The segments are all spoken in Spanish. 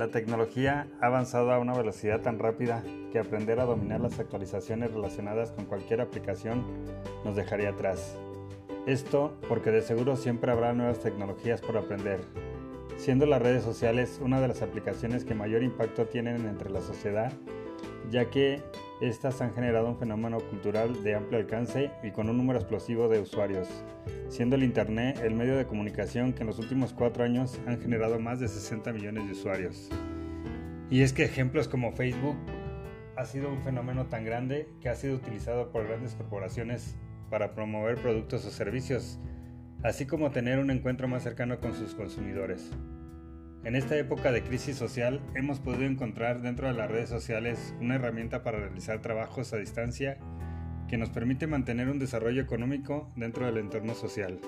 La tecnología ha avanzado a una velocidad tan rápida que aprender a dominar las actualizaciones relacionadas con cualquier aplicación nos dejaría atrás. Esto porque de seguro siempre habrá nuevas tecnologías por aprender, siendo las redes sociales una de las aplicaciones que mayor impacto tienen entre la sociedad, ya que estas han generado un fenómeno cultural de amplio alcance y con un número explosivo de usuarios, siendo el Internet el medio de comunicación que en los últimos cuatro años han generado más de 60 millones de usuarios. Y es que ejemplos como Facebook ha sido un fenómeno tan grande que ha sido utilizado por grandes corporaciones para promover productos o servicios, así como tener un encuentro más cercano con sus consumidores. En esta época de crisis social hemos podido encontrar dentro de las redes sociales una herramienta para realizar trabajos a distancia que nos permite mantener un desarrollo económico dentro del entorno social.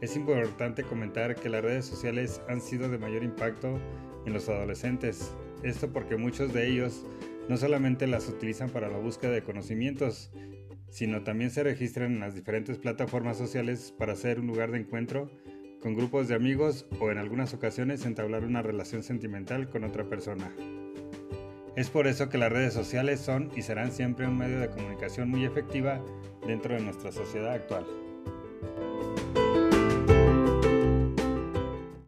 Es importante comentar que las redes sociales han sido de mayor impacto en los adolescentes, esto porque muchos de ellos no solamente las utilizan para la búsqueda de conocimientos, sino también se registran en las diferentes plataformas sociales para ser un lugar de encuentro con grupos de amigos o en algunas ocasiones entablar una relación sentimental con otra persona. Es por eso que las redes sociales son y serán siempre un medio de comunicación muy efectiva dentro de nuestra sociedad actual.